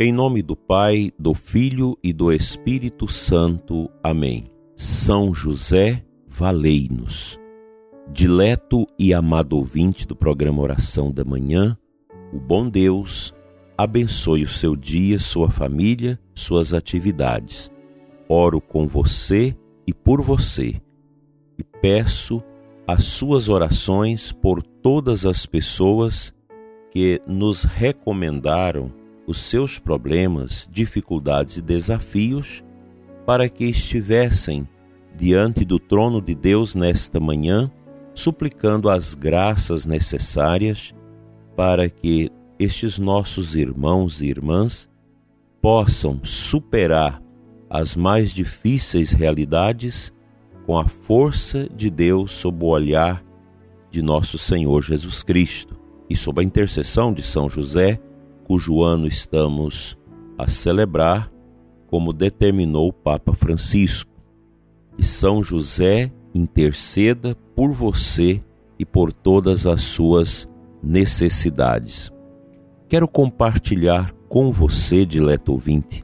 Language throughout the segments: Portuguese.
Em nome do Pai, do Filho e do Espírito Santo. Amém. São José, valei-nos. Dileto e amado ouvinte do programa Oração da Manhã, o bom Deus abençoe o seu dia, sua família, suas atividades. Oro com você e por você e peço as suas orações por todas as pessoas que nos recomendaram os seus problemas, dificuldades e desafios para que estivessem diante do trono de Deus nesta manhã, suplicando as graças necessárias para que estes nossos irmãos e irmãs possam superar as mais difíceis realidades com a força de Deus sob o olhar de nosso Senhor Jesus Cristo e sob a intercessão de São José cujo ano estamos a celebrar, como determinou o Papa Francisco. E São José interceda por você e por todas as suas necessidades. Quero compartilhar com você, dileto ouvinte,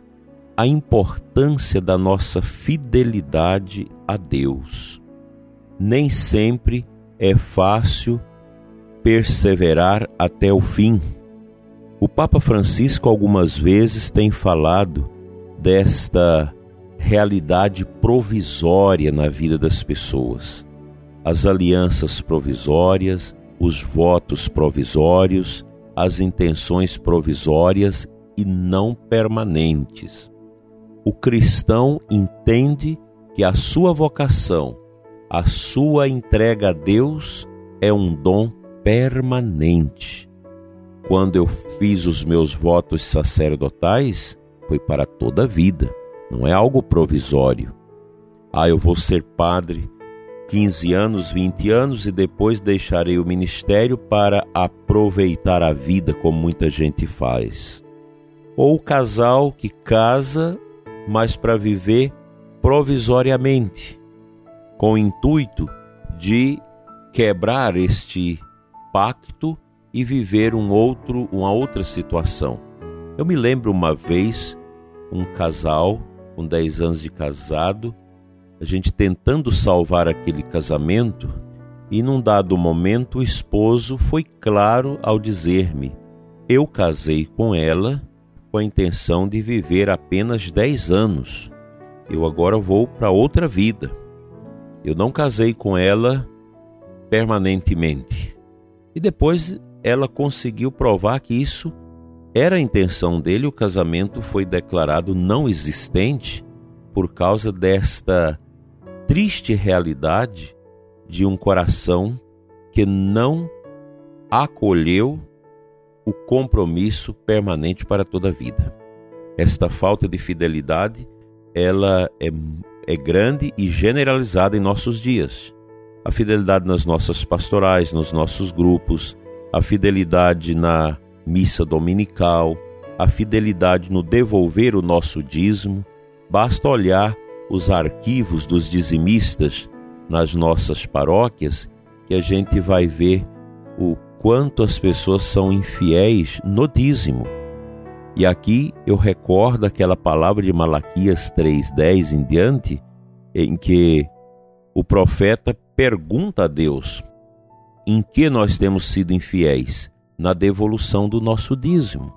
a importância da nossa fidelidade a Deus. Nem sempre é fácil perseverar até o fim o Papa Francisco algumas vezes tem falado desta realidade provisória na vida das pessoas. As alianças provisórias, os votos provisórios, as intenções provisórias e não permanentes. O cristão entende que a sua vocação, a sua entrega a Deus é um dom permanente quando eu fiz os meus votos sacerdotais, foi para toda a vida, não é algo provisório. Ah, eu vou ser padre 15 anos, 20 anos e depois deixarei o ministério para aproveitar a vida, como muita gente faz. Ou o casal que casa, mas para viver provisoriamente, com o intuito de quebrar este pacto e viver um outro, uma outra situação. Eu me lembro uma vez um casal com 10 anos de casado, a gente tentando salvar aquele casamento, e num dado momento o esposo foi claro ao dizer-me: Eu casei com ela com a intenção de viver apenas 10 anos. Eu agora vou para outra vida. Eu não casei com ela permanentemente. E depois ela conseguiu provar que isso era a intenção dele, o casamento foi declarado não existente por causa desta triste realidade de um coração que não acolheu o compromisso permanente para toda a vida. Esta falta de fidelidade, ela é, é grande e generalizada em nossos dias. A fidelidade nas nossas pastorais, nos nossos grupos, a fidelidade na missa dominical, a fidelidade no devolver o nosso dízimo. Basta olhar os arquivos dos dizimistas nas nossas paróquias que a gente vai ver o quanto as pessoas são infiéis no dízimo. E aqui eu recordo aquela palavra de Malaquias 3:10 em diante, em que o profeta pergunta a Deus: em que nós temos sido infiéis? Na devolução do nosso dízimo.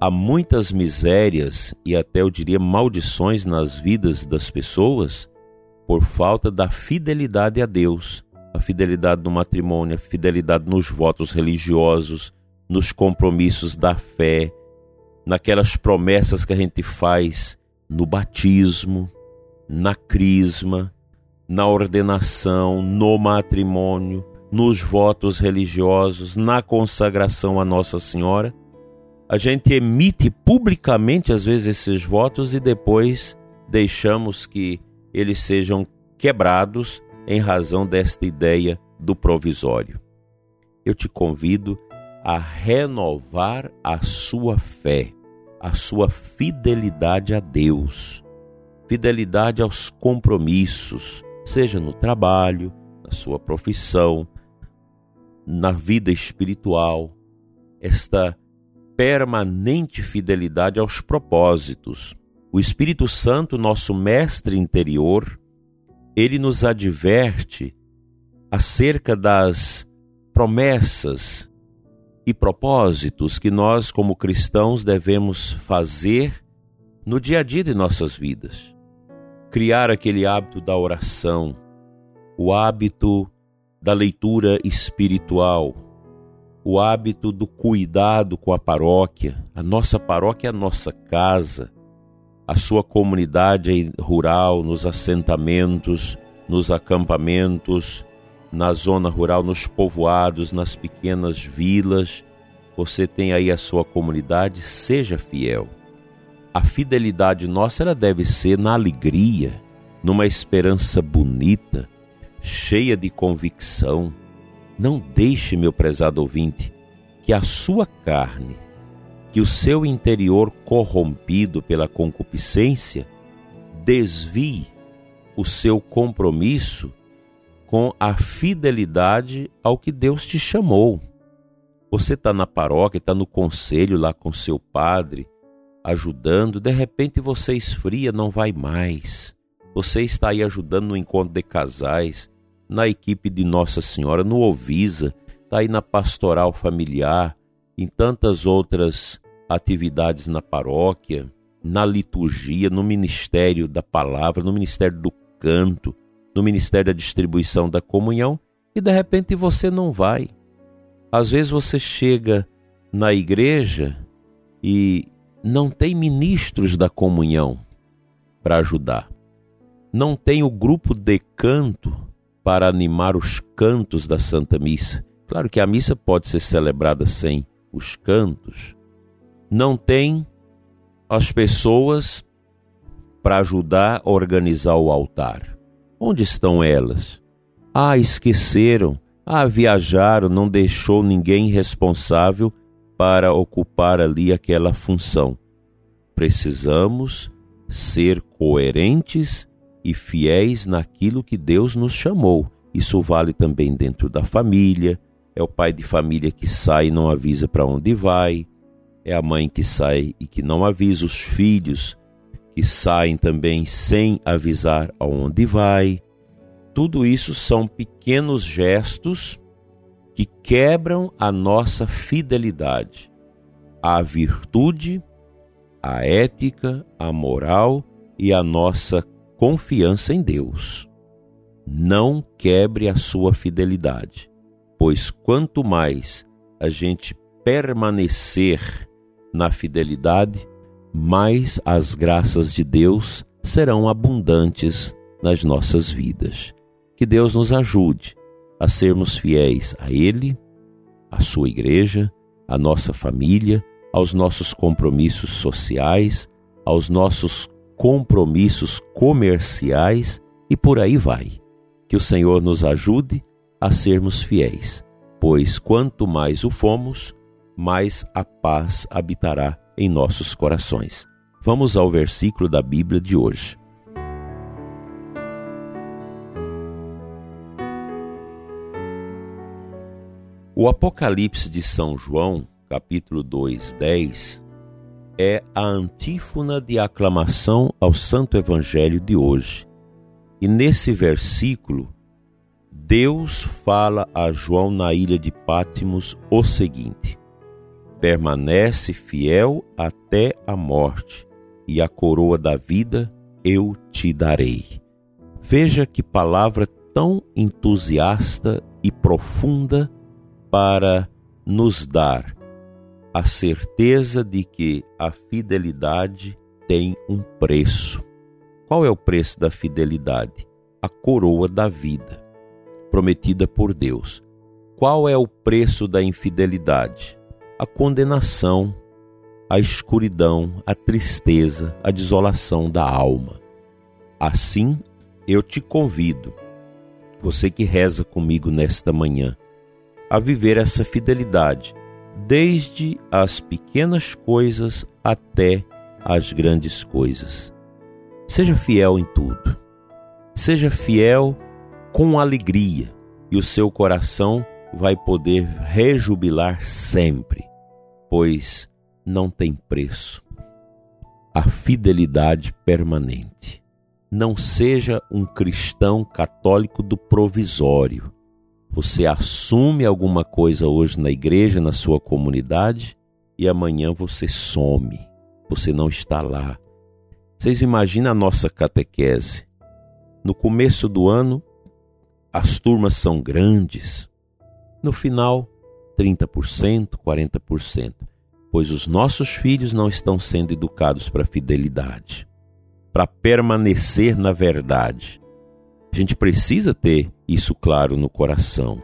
Há muitas misérias e até eu diria maldições nas vidas das pessoas por falta da fidelidade a Deus, a fidelidade no matrimônio, a fidelidade nos votos religiosos, nos compromissos da fé, naquelas promessas que a gente faz no batismo, na crisma, na ordenação, no matrimônio nos votos religiosos, na consagração a Nossa Senhora. A gente emite publicamente, às vezes, esses votos e depois deixamos que eles sejam quebrados em razão desta ideia do provisório. Eu te convido a renovar a sua fé, a sua fidelidade a Deus, fidelidade aos compromissos, seja no trabalho, na sua profissão, na vida espiritual, esta permanente fidelidade aos propósitos. O Espírito Santo, nosso mestre interior, ele nos adverte acerca das promessas e propósitos que nós, como cristãos, devemos fazer no dia a dia de nossas vidas. Criar aquele hábito da oração, o hábito da leitura espiritual, o hábito do cuidado com a paróquia. A nossa paróquia é a nossa casa, a sua comunidade rural, nos assentamentos, nos acampamentos, na zona rural, nos povoados, nas pequenas vilas. Você tem aí a sua comunidade, seja fiel. A fidelidade nossa ela deve ser na alegria, numa esperança bonita, cheia de convicção. Não deixe, meu prezado ouvinte, que a sua carne, que o seu interior corrompido pela concupiscência, desvie o seu compromisso com a fidelidade ao que Deus te chamou. Você está na paróquia, está no conselho lá com seu padre, ajudando, de repente você esfria, não vai mais. Você está aí ajudando no encontro de casais, na equipe de Nossa Senhora, no Ovisa, está aí na pastoral familiar, em tantas outras atividades na paróquia, na liturgia, no ministério da palavra, no ministério do canto, no Ministério da Distribuição da Comunhão e de repente você não vai. Às vezes você chega na igreja e não tem ministros da comunhão para ajudar. Não tem o grupo de canto para animar os cantos da Santa Missa. Claro que a missa pode ser celebrada sem os cantos. Não tem as pessoas para ajudar a organizar o altar. Onde estão elas? Ah, esqueceram. Ah, viajaram, não deixou ninguém responsável para ocupar ali aquela função. Precisamos ser coerentes e fiéis naquilo que Deus nos chamou. Isso vale também dentro da família. É o pai de família que sai e não avisa para onde vai. É a mãe que sai e que não avisa os filhos que saem também sem avisar aonde vai. Tudo isso são pequenos gestos que quebram a nossa fidelidade à virtude, à ética, à moral e à nossa confiança em Deus. Não quebre a sua fidelidade, pois quanto mais a gente permanecer na fidelidade, mais as graças de Deus serão abundantes nas nossas vidas. Que Deus nos ajude a sermos fiéis a Ele, à Sua igreja, à nossa família, aos nossos compromissos sociais, aos nossos compromissos comerciais e por aí vai. Que o Senhor nos ajude a sermos fiéis, pois quanto mais o fomos, mais a paz habitará em nossos corações. Vamos ao versículo da Bíblia de hoje. O Apocalipse de São João, capítulo 2, 10, é a antífona de aclamação ao Santo Evangelho de hoje. E nesse versículo, Deus fala a João na ilha de Pátimos o seguinte: permanece fiel até a morte, e a coroa da vida eu te darei. Veja que palavra tão entusiasta e profunda para nos dar a certeza de que a fidelidade tem um preço. Qual é o preço da fidelidade? A coroa da vida, prometida por Deus. Qual é o preço da infidelidade? a condenação, a escuridão, a tristeza, a desolação da alma. Assim, eu te convido, você que reza comigo nesta manhã, a viver essa fidelidade, desde as pequenas coisas até as grandes coisas. Seja fiel em tudo. Seja fiel com alegria, e o seu coração vai poder rejubilar sempre pois não tem preço. A fidelidade permanente. Não seja um cristão católico do provisório. Você assume alguma coisa hoje na igreja, na sua comunidade, e amanhã você some. Você não está lá. Vocês imaginam a nossa catequese? No começo do ano, as turmas são grandes. No final, 30%, 40%, pois os nossos filhos não estão sendo educados para fidelidade, para permanecer na verdade. A gente precisa ter isso claro no coração.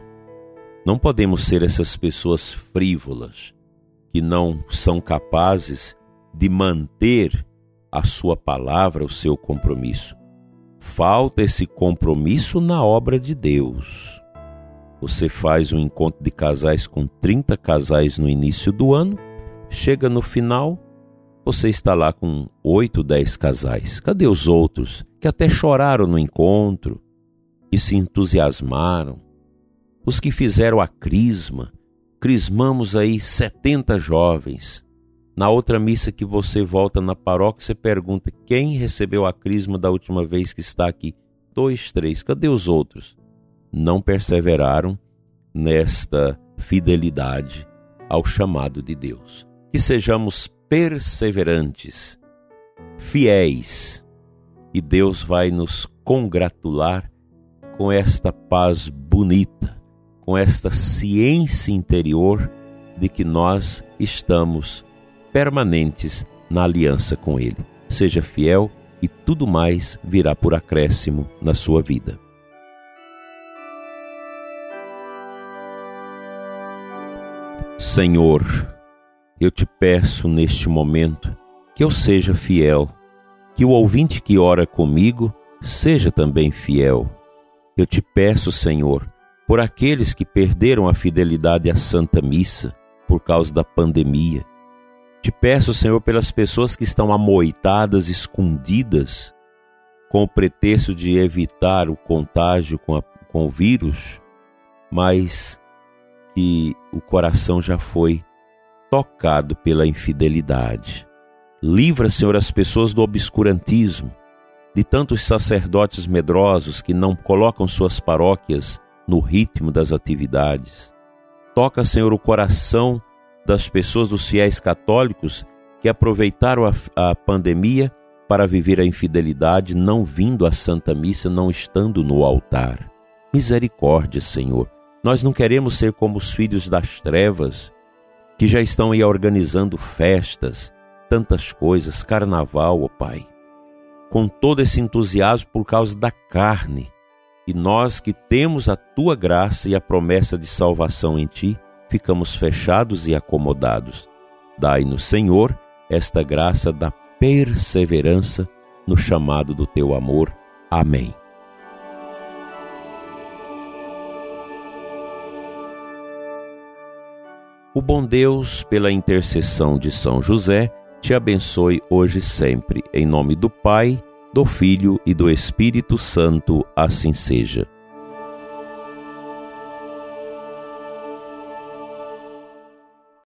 Não podemos ser essas pessoas frívolas que não são capazes de manter a sua palavra, o seu compromisso. Falta esse compromisso na obra de Deus. Você faz um encontro de casais com 30 casais no início do ano, chega no final, você está lá com 8, 10 casais. Cadê os outros que até choraram no encontro, e se entusiasmaram? Os que fizeram a crisma, crismamos aí 70 jovens. Na outra missa que você volta na paróquia, você pergunta quem recebeu a crisma da última vez que está aqui? Dois, três. Cadê os outros? não perseveraram nesta fidelidade ao chamado de Deus. Que sejamos perseverantes, fiéis, e Deus vai nos congratular com esta paz bonita, com esta ciência interior de que nós estamos permanentes na aliança com Ele. Seja fiel e tudo mais virá por acréscimo na sua vida. Senhor, eu te peço neste momento que eu seja fiel, que o ouvinte que ora comigo seja também fiel. Eu te peço, Senhor, por aqueles que perderam a fidelidade à Santa Missa por causa da pandemia. Te peço, Senhor, pelas pessoas que estão amoitadas, escondidas, com o pretexto de evitar o contágio com, a, com o vírus, mas que o coração já foi tocado pela infidelidade. Livra, Senhor, as pessoas do obscurantismo, de tantos sacerdotes medrosos que não colocam suas paróquias no ritmo das atividades. Toca, Senhor, o coração das pessoas, dos fiéis católicos que aproveitaram a, a pandemia para viver a infidelidade, não vindo à Santa Missa, não estando no altar. Misericórdia, Senhor. Nós não queremos ser como os filhos das trevas, que já estão aí organizando festas, tantas coisas, carnaval, ó oh Pai, com todo esse entusiasmo por causa da carne. E nós que temos a tua graça e a promessa de salvação em ti, ficamos fechados e acomodados. Dai-nos, Senhor, esta graça da perseverança no chamado do teu amor. Amém. O bom Deus, pela intercessão de São José, te abençoe hoje e sempre. Em nome do Pai, do Filho e do Espírito Santo, assim seja.